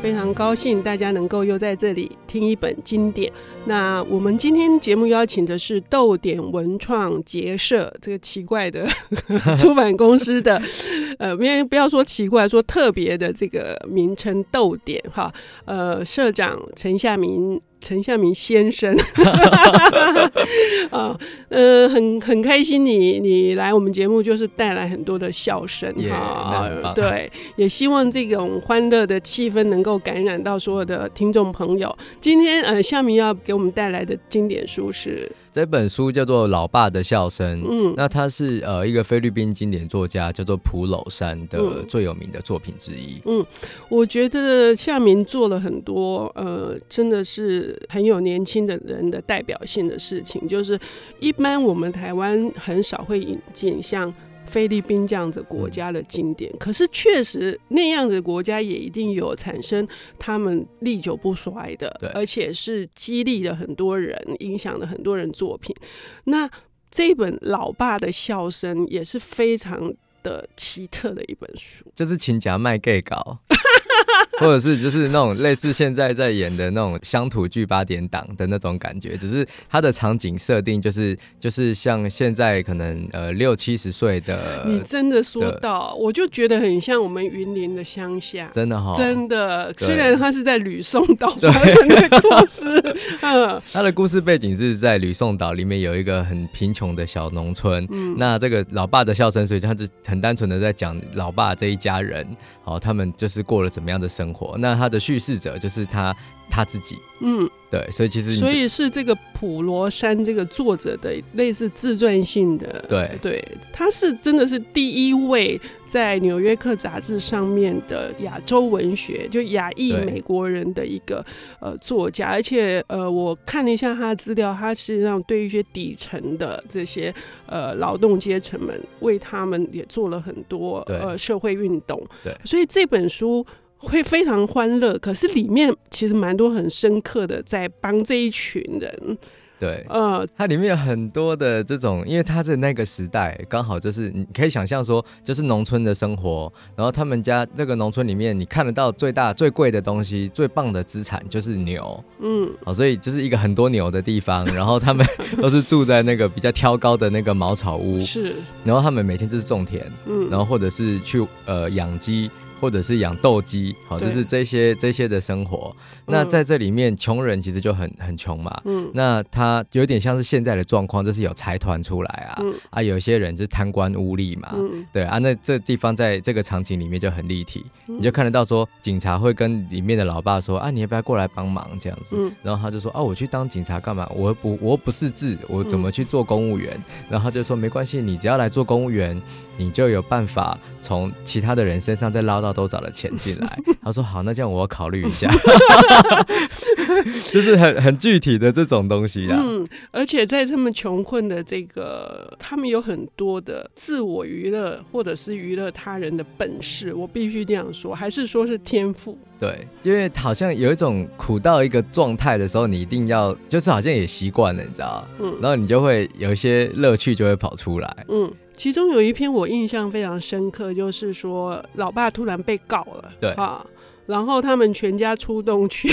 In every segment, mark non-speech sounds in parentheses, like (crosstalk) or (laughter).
非常高兴大家能够又在这里听一本经典。那我们今天节目邀请的是逗点文创结社这个奇怪的 (laughs) 出版公司的，呃，因为不要说奇怪，说特别的这个名称“逗点”哈，呃，社长陈夏民。陈夏明先生，(laughs) 啊，呃，很很开心你你来我们节目，就是带来很多的笑声哈，yeah, 对，也希望这种欢乐的气氛能够感染到所有的听众朋友。今天呃，夏明要给我们带来的经典书是。这本书叫做《老爸的笑声》，嗯，那他是呃一个菲律宾经典作家，叫做普鲁山的最有名的作品之一。嗯，我觉得夏明做了很多呃，真的是很有年轻的人的代表性的事情，就是一般我们台湾很少会引进像。菲律宾这样子国家的经典，可是确实那样子的国家也一定有产生他们历久不衰的，而且是激励了很多人，影响了很多人作品。那这一本《老爸的笑声》也是非常的奇特的一本书，这是请假卖 gay 稿。(laughs) 或者是就是那种类似现在在演的那种乡土剧八点档的那种感觉，只是它的场景设定就是就是像现在可能呃六七十岁的，(laughs) 你真的说到，我就觉得很像我们云林的乡下，真的哈，真的。虽然他是在吕宋岛 (laughs) 发生的故事，嗯，他的故事背景是在吕宋岛里面有一个很贫穷的小农村，嗯，那这个老爸的笑声，所以他就很单纯的在讲老爸这一家人，好，他们就是过了怎么样的生活。生活，那他的叙事者就是他他自己，嗯，对，所以其实所以是这个普罗山这个作者的类似自传性的，对。对，他是真的是第一位在《纽约客》杂志上面的亚洲文学，就亚裔美国人的一个呃作家，而且呃，我看了一下他的资料，他实际上对一些底层的这些呃劳动阶层们，为他们也做了很多呃社会运动，对，所以这本书。会非常欢乐，可是里面其实蛮多很深刻的，在帮这一群人。对，呃，它里面有很多的这种，因为它在那个时代刚好就是你可以想象说，就是农村的生活，然后他们家那个农村里面，你看得到最大最贵的东西，最棒的资产就是牛，嗯，好，所以就是一个很多牛的地方，然后他们 (laughs) 都是住在那个比较挑高的那个茅草屋，是，然后他们每天就是种田，嗯，然后或者是去呃养鸡。或者是养斗鸡，好，就是这些这些的生活。那在这里面，穷人其实就很很穷嘛。嗯，那他有点像是现在的状况，就是有财团出来啊，嗯、啊，有些人就是贪官污吏嘛。嗯，对啊，那这地方在这个场景里面就很立体，嗯、你就看得到说，警察会跟里面的老爸说啊，你要不要过来帮忙这样子？嗯，然后他就说啊，我去当警察干嘛？我不我不识字，我怎么去做公务员？嗯、然后他就说没关系，你只要来做公务员，你就有办法从其他的人身上再捞到。多少的钱进来？(laughs) 他说好，那这样我要考虑一下，(laughs) 就是很很具体的这种东西啊。嗯，而且在他们穷困的这个，他们有很多的自我娱乐，或者是娱乐他人的本事。我必须这样说，还是说是天赋？对，因为好像有一种苦到一个状态的时候，你一定要，就是好像也习惯了，你知道？嗯，然后你就会有一些乐趣就会跑出来。嗯。其中有一篇我印象非常深刻，就是说老爸突然被告了，对啊，然后他们全家出动去，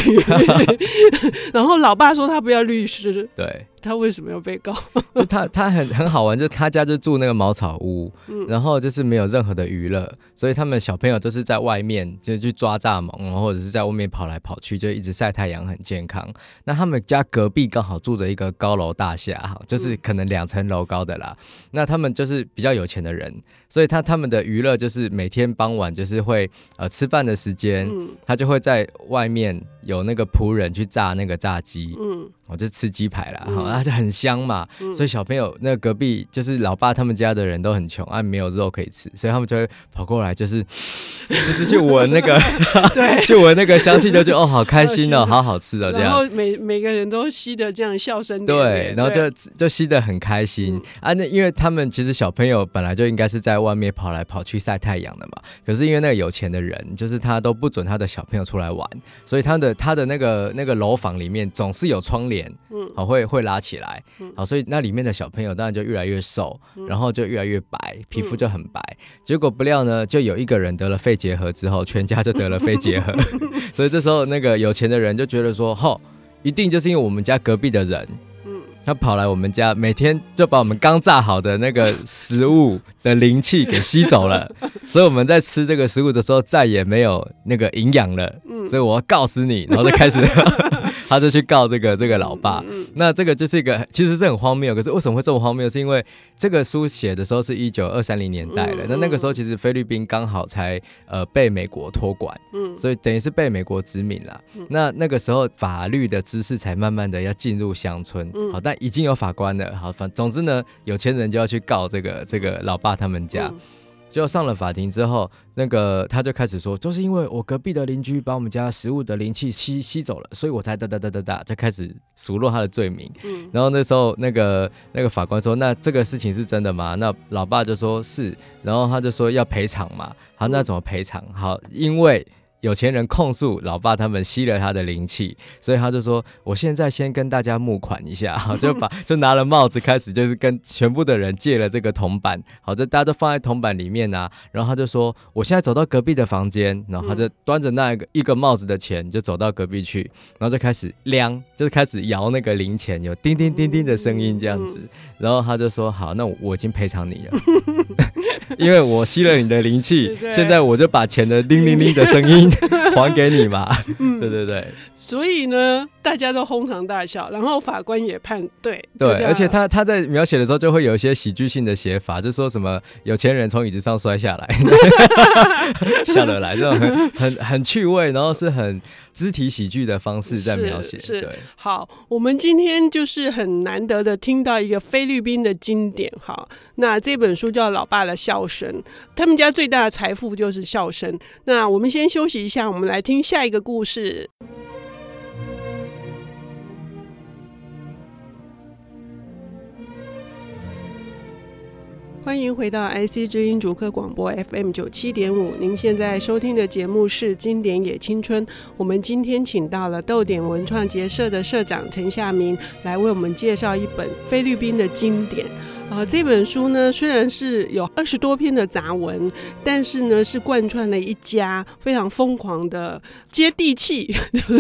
(laughs) (laughs) 然后老爸说他不要律师，对。他为什么要被告？(laughs) 就他他很很好玩，就他家就住那个茅草屋，嗯、然后就是没有任何的娱乐，所以他们小朋友都是在外面就去抓蚱蜢，或者是在外面跑来跑去，就一直晒太阳，很健康。那他们家隔壁刚好住着一个高楼大厦，哈，就是可能两层楼高的啦。嗯、那他们就是比较有钱的人，所以他他们的娱乐就是每天傍晚就是会呃吃饭的时间，嗯、他就会在外面有那个仆人去炸那个炸鸡，嗯，我就吃鸡排啦，哈、嗯。后就很香嘛，嗯、所以小朋友那个隔壁就是老爸他们家的人都很穷啊，没有肉可以吃，所以他们就会跑过来，就是 (laughs) 就是去闻那个，(laughs) 对，(laughs) 去闻那个香气，就觉得哦，好开心哦，好好吃哦，这样。然后每每个人都吸的这样笑声对，然后就就吸的很开心、嗯、啊。那因为他们其实小朋友本来就应该是在外面跑来跑去晒太阳的嘛，可是因为那个有钱的人，就是他都不准他的小朋友出来玩，所以他的他的那个那个楼房里面总是有窗帘，嗯，好会会拉起来，好，所以那里面的小朋友当然就越来越瘦，然后就越来越白，皮肤就很白。结果不料呢，就有一个人得了肺结核之后，全家就得了肺结核，(laughs) (laughs) 所以这时候那个有钱的人就觉得说，吼，一定就是因为我们家隔壁的人。他跑来我们家，每天就把我们刚炸好的那个食物的灵气给吸走了，(laughs) 所以我们在吃这个食物的时候再也没有那个营养了。所以我要告死你，然后就开始。他就去告这个这个老爸，那这个就是一个其实是很荒谬，可是为什么会这么荒谬？是因为这个书写的时候是一九二三零年代了，那那个时候其实菲律宾刚好才呃被美国托管，嗯，所以等于是被美国殖民了。嗯、那那个时候法律的知识才慢慢的要进入乡村，嗯、好，但已经有法官了，好，反总之呢，有钱人就要去告这个这个老爸他们家。嗯就上了法庭之后，那个他就开始说，就是因为我隔壁的邻居把我们家食物的灵气吸吸走了，所以我才哒哒哒哒哒就开始数落他的罪名。嗯，然后那时候那个那个法官说，那这个事情是真的吗？那老爸就说是，然后他就说要赔偿嘛。好，那怎么赔偿？好，因为。有钱人控诉老爸他们吸了他的灵气，所以他就说：“我现在先跟大家募款一下，好，(laughs) 就把就拿了帽子开始，就是跟全部的人借了这个铜板，好，这大家都放在铜板里面啊。然后他就说：我现在走到隔壁的房间，然后他就端着那个一个帽子的钱就走到隔壁去，然后就开始量，就是开始摇那个零钱，有叮叮叮叮的声音这样子。然后他就说：好，那我，我已经赔偿你了，(laughs) 因为我吸了你的灵气，(laughs) 现在我就把钱的叮叮叮的声音。” (laughs) 还给你嘛？(laughs) 嗯，对对对。所以呢，大家都哄堂大笑，然后法官也判对。对，而且他他在描写的时候就会有一些喜剧性的写法，就说什么有钱人从椅子上摔下来，(laughs) 笑得来，这种很很很趣味，然后是很肢体喜剧的方式在描写。是，对。好，我们今天就是很难得的听到一个菲律宾的经典。哈，那这本书叫《老爸的笑声》，他们家最大的财富就是笑声。那我们先休息一下，我们来听下一个故事。欢迎回到 IC 之音竹客广播 FM 九七点五，您现在收听的节目是《经典也青春》。我们今天请到了逗点文创结社的社长陈夏明来为我们介绍一本菲律宾的经典。啊、呃，这本书呢，虽然是有二十多篇的杂文，但是呢，是贯穿了一家非常疯狂的接地气，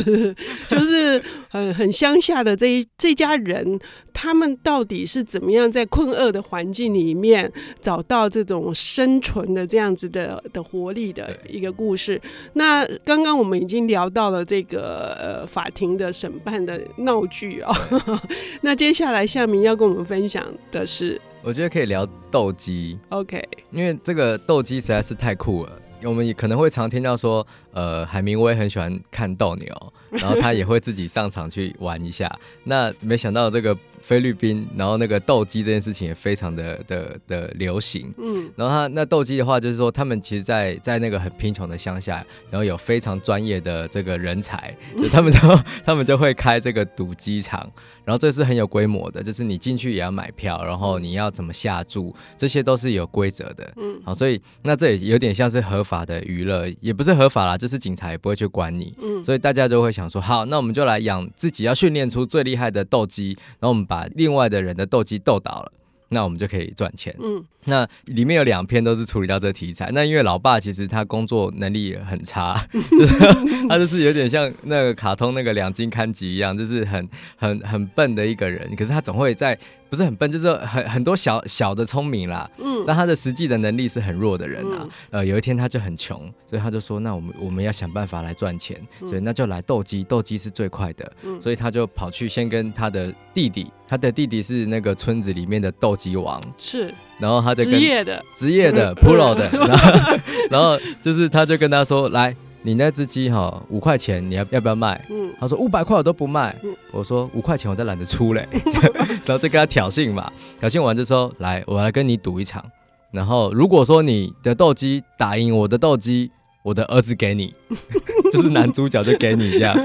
(laughs) 就是很很乡下的这一这家人，他们到底是怎么样在困厄的环境里面找到这种生存的这样子的的活力的一个故事。那刚刚我们已经聊到了这个呃法庭的审判的闹剧啊，(laughs) 那接下来夏明要跟我们分享的是。我觉得可以聊斗鸡，OK，因为这个斗鸡实在是太酷了。我们也可能会常听到说，呃，海明威很喜欢看斗牛，(laughs) 然后他也会自己上场去玩一下。那没想到这个菲律宾，然后那个斗鸡这件事情也非常的的的流行。嗯，然后他那斗鸡的话，就是说他们其实在，在在那个很贫穷的乡下，然后有非常专业的这个人才，(laughs) 就他们就他们就会开这个赌鸡场。然后这是很有规模的，就是你进去也要买票，然后你要怎么下注，这些都是有规则的。嗯，好，所以那这也有点像是合法的娱乐，也不是合法啦，就是警察也不会去管你。嗯，所以大家就会想说，好，那我们就来养自己，要训练出最厉害的斗鸡，然后我们把另外的人的斗鸡斗倒了，那我们就可以赚钱。嗯。那里面有两篇都是处理到这个题材。那因为老爸其实他工作能力也很差，(laughs) 就是 (laughs) 他就是有点像那个卡通那个两津勘吉一样，就是很很很笨的一个人。可是他总会在不是很笨，就是很很多小小的聪明啦。嗯。但他的实际的能力是很弱的人啊。嗯、呃，有一天他就很穷，所以他就说：“那我们我们要想办法来赚钱，所以那就来斗鸡，斗鸡是最快的。”所以他就跑去先跟他的弟弟，他的弟弟是那个村子里面的斗鸡王。是。然后他就跟职业的职业的 (laughs) pro 的，(laughs) 然后然后就是他就跟他说：“来，你那只鸡哈五块钱，你要要不要卖？嗯，他说五百块我都不卖。嗯，我说五块钱我再懒得出嘞，(laughs) 然后就跟他挑衅嘛，挑衅完就说来，我来跟你赌一场，然后如果说你的斗鸡打赢我的斗鸡，我的儿子给你，(laughs) 就是男主角就给你这样，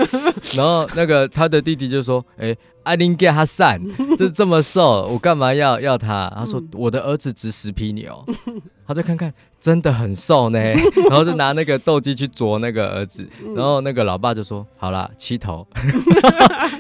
然后那个他的弟弟就说，哎、欸。I didn't get 他散，就是这么瘦，我干嘛要要他？他说我的儿子值十匹牛，(laughs) 他就看看真的很瘦呢，(laughs) 然后就拿那个斗鸡去啄那个儿子，然后那个老爸就说好了七头，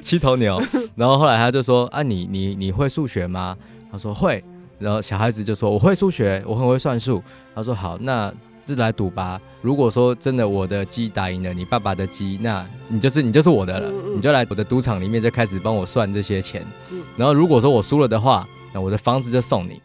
七头牛，然后后来他就说啊你你你会数学吗？他说会，然后小孩子就说我会数学，我很会算数，他说好那。是来赌吧。如果说真的我的鸡打赢了你爸爸的鸡，那你就是你就是我的了。你就来我的赌场里面就开始帮我算这些钱。嗯、然后如果说我输了的话，那我的房子就送你。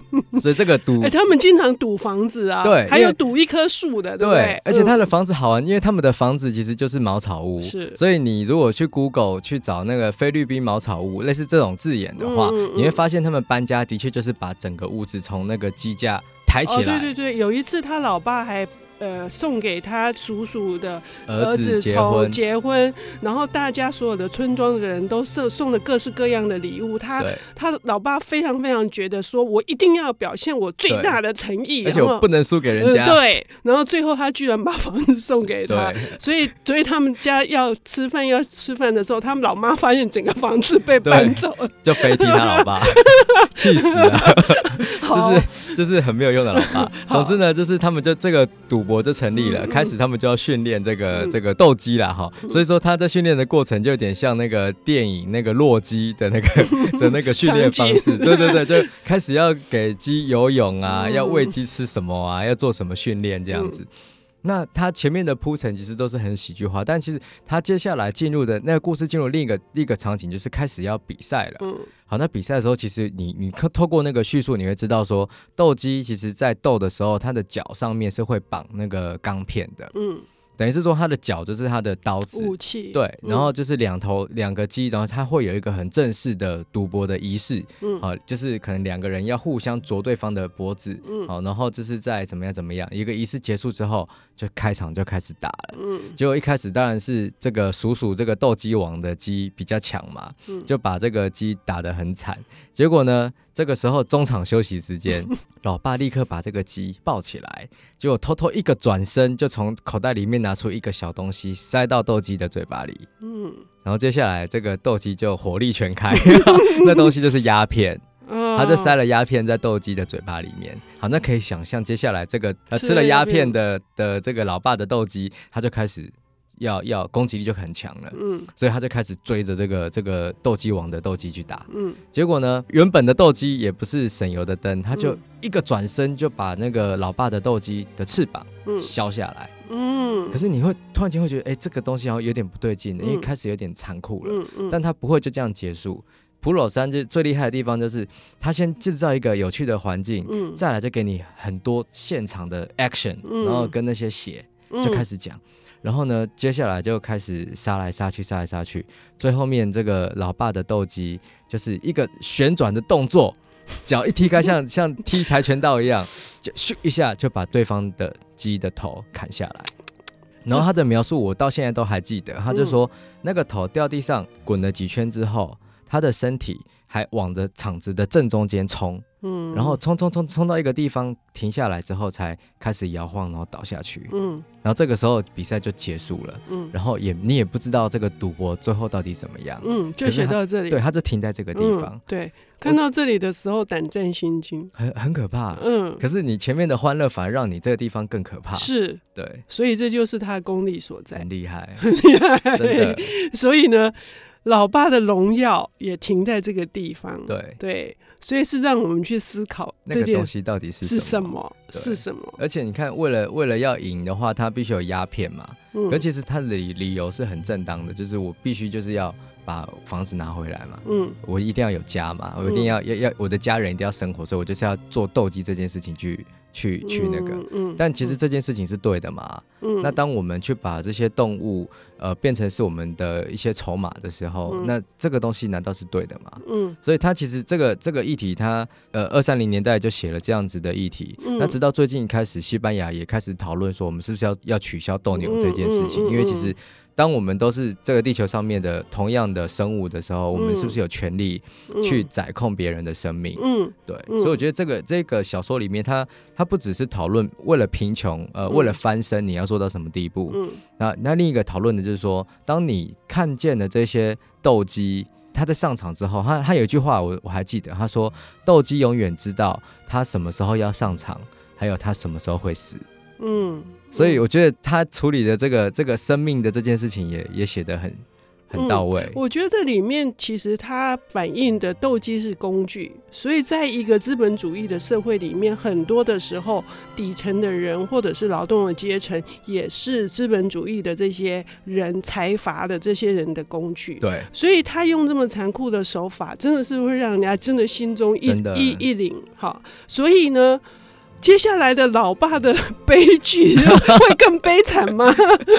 (laughs) 所以这个赌，哎、欸，他们经常赌房子啊，对，还有赌一棵树的，对，对，而且他的房子好玩，因为他们的房子其实就是茅草屋，是。所以你如果去 Google 去找那个菲律宾茅草屋，类似这种字眼的话，嗯嗯，你会发现他们搬家的确就是把整个屋子从那个鸡架。抬起来。哦，对对对，有一次他老爸还。呃，送给他叔叔的儿子从结婚，然后大家所有的村庄的人都送送了各式各样的礼物。他他老爸非常非常觉得说，我一定要表现我最大的诚意，而且我不能输给人家。呃。对，然后最后他居然把房子送给他，(laughs) 所以所以他们家要吃饭要吃饭的时候，他们老妈发现整个房子被搬走了，(laughs) 就飞踢他老爸，(laughs) 气死了，就是就是很没有用的老爸。总之呢，就是他们就这个赌。我就成立了，开始他们就要训练这个、嗯、这个斗鸡了哈，所以说他在训练的过程就有点像那个电影那个洛基的那个 (laughs) 的那个训练方式，对对对，就开始要给鸡游泳啊，要喂鸡吃什么啊，要做什么训练这样子。那他前面的铺陈其实都是很喜剧化，但其实他接下来进入的那个故事进入另一个另一个场景，就是开始要比赛了。嗯，好，那比赛的时候，其实你你透过那个叙述，你会知道说，斗鸡其实在斗的时候，它的脚上面是会绑那个钢片的。嗯。等于是说，他的脚就是他的刀子，武器。对，然后就是两头两个鸡，然后他会有一个很正式的赌博的仪式，嗯，好，就是可能两个人要互相啄对方的脖子，嗯，好，然后就是在怎么样怎么样，一个仪式结束之后，就开场就开始打了，嗯，结果一开始当然是这个鼠鼠这个斗鸡王的鸡比较强嘛，嗯，就把这个鸡打得很惨，结果呢？这个时候中场休息时间，(laughs) 老爸立刻把这个鸡抱起来，结果偷偷一个转身，就从口袋里面拿出一个小东西塞到斗鸡的嘴巴里。嗯，然后接下来这个斗鸡就火力全开，(laughs) 那东西就是鸦片，他就塞了鸦片在斗鸡的嘴巴里面。好，那可以想象接下来这个呃吃了鸦片的的这个老爸的斗鸡，他就开始。要要攻击力就很强了，嗯，所以他就开始追着这个这个斗鸡王的斗鸡去打，嗯，结果呢，原本的斗鸡也不是省油的灯，他就一个转身就把那个老爸的斗鸡的翅膀削下来，嗯，可是你会突然间会觉得，哎、欸，这个东西好像有点不对劲，因为开始有点残酷了，嗯嗯，但他不会就这样结束。普鲁山就最厉害的地方就是他先制造一个有趣的环境，嗯，再来就给你很多现场的 action，然后跟那些血就开始讲。然后呢，接下来就开始杀来杀去，杀来杀去。最后面这个老爸的斗鸡就是一个旋转的动作，脚一踢开像，像 (laughs) 像踢跆拳道一样，就咻一下就把对方的鸡的头砍下来。然后他的描述我到现在都还记得，他就说那个头掉地上滚了几圈之后，他的身体还往着场子的正中间冲。嗯，然后冲冲冲冲到一个地方停下来之后，才开始摇晃，然后倒下去。嗯，然后这个时候比赛就结束了。嗯，然后也你也不知道这个赌博最后到底怎么样。嗯，就写到这里。对，他就停在这个地方。嗯、对，看到这里的时候胆战心惊，很很可怕。嗯，可是你前面的欢乐反而让你这个地方更可怕。是，对，所以这就是他的功力所在。很厉害，很厉害，真的。所以呢，老爸的荣耀也停在这个地方。对对。所以是让我们去思考那个东西到底是什么？是什么？是什么？而且你看，为了为了要赢的话，他必须有鸦片嘛。嗯，而其实他的理理由是很正当的，就是我必须就是要把房子拿回来嘛，嗯，我一定要有家嘛，我一定要、嗯、要要我的家人一定要生活，所以我就是要做斗鸡这件事情去。去去那个，嗯，嗯，但其实这件事情是对的嘛。嗯，那当我们去把这些动物呃变成是我们的一些筹码的时候，嗯，那这个东西难道是对的吗？嗯，所以他其实这个这个议题他，他呃二三零年代就写了这样子的议题。嗯，那直到最近开始，西班牙也开始讨论说，我们是不是要要取消斗牛这件事情？因为其实。当我们都是这个地球上面的同样的生物的时候，嗯、我们是不是有权利去宰控别人的生命？嗯，对。嗯、所以我觉得这个这个小说里面它，它它不只是讨论为了贫穷，呃，为了翻身你要做到什么地步？嗯，那那另一个讨论的就是说，当你看见了这些斗鸡，他在上场之后，他他有一句话我我还记得，他说：“斗鸡永远知道他什么时候要上场，还有他什么时候会死。”嗯。所以我觉得他处理的这个这个生命的这件事情也也写得很很到位。我觉得里面其实它反映的斗鸡是工具，所以在一个资本主义的社会里面，很多的时候底层的人或者是劳动的阶层，也是资本主义的这些人财阀的这些人的工具。对，所以他用这么残酷的手法，真的是会让人家真的心中一一一凛。哈，所以呢。接下来的老爸的悲剧 (laughs) 会更悲惨吗？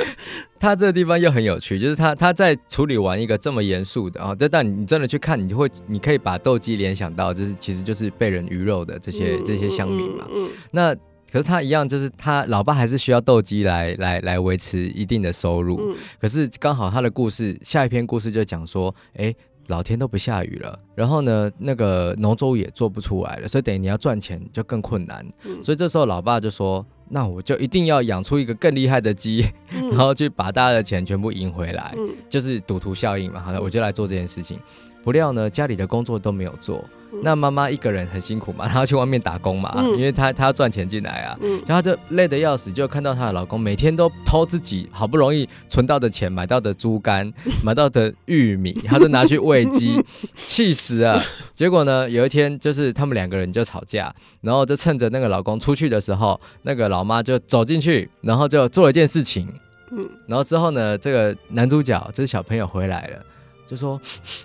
(laughs) 他这个地方又很有趣，就是他他在处理完一个这么严肃的啊，这但你真的去看，你会你可以把斗鸡联想到，就是其实就是被人鱼肉的这些、嗯、这些乡民嘛。嗯那可是他一样，就是他老爸还是需要斗鸡来来来维持一定的收入。嗯、可是刚好他的故事下一篇故事就讲说，哎。老天都不下雨了，然后呢，那个农作物也做不出来了，所以等于你要赚钱就更困难。嗯、所以这时候老爸就说：“那我就一定要养出一个更厉害的鸡，嗯、然后去把大家的钱全部赢回来，嗯、就是赌徒效应嘛。”好了，我就来做这件事情。不料呢，家里的工作都没有做。那妈妈一个人很辛苦嘛，(laughs) 她要去外面打工嘛，嗯、因为她她要赚钱进来啊，嗯、然后就累得要死，就看到她的老公每天都偷自己好不容易存到的钱买到的猪肝，(laughs) 买到的玉米，她都拿去喂鸡，(laughs) 气死了。结果呢，有一天就是他们两个人就吵架，然后就趁着那个老公出去的时候，那个老妈就走进去，然后就做了一件事情，嗯，然后之后呢，这个男主角这是小朋友回来了。就说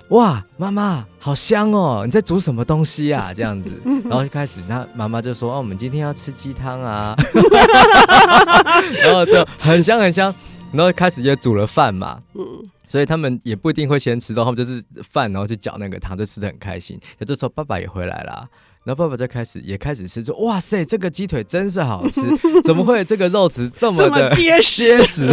哇，妈妈好香哦！你在煮什么东西啊？(laughs) 这样子，然后就开始，那妈妈就说：“哦，我们今天要吃鸡汤啊。(laughs) ”然后就很香很香，然后开始也煮了饭嘛。嗯，所以他们也不一定会先吃到，他们就是饭，然后去搅那个汤，就吃的很开心。那这时候爸爸也回来了。然后爸爸就开始也开始吃，说：“哇塞，这个鸡腿真是好吃，怎么会这个肉质这么的 (laughs) 结实？结实。”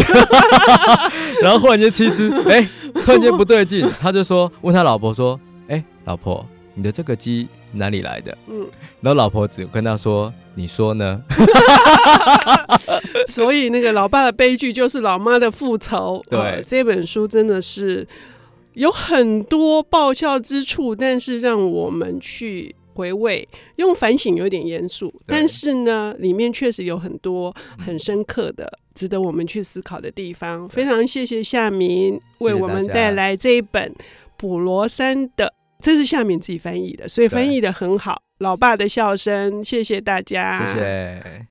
然后忽然间吃一吃，哎，突然间不对劲，他就说问他老婆说：“哎，老婆，你的这个鸡哪里来的？”嗯，然后老婆只跟他说：“你说呢？(laughs) ”所以那个老爸的悲剧就是老妈的复仇。对，哦，这本书真的是有很多爆笑之处，但是让我们去。回味，用反省有点严肃，但是呢，里面确实有很多很深刻的、嗯、值得我们去思考的地方。非常谢谢夏明为我们带来这一本普罗山的，这是夏明自己翻译的，所以翻译的很好。老爸的笑声，谢谢大家，谢谢。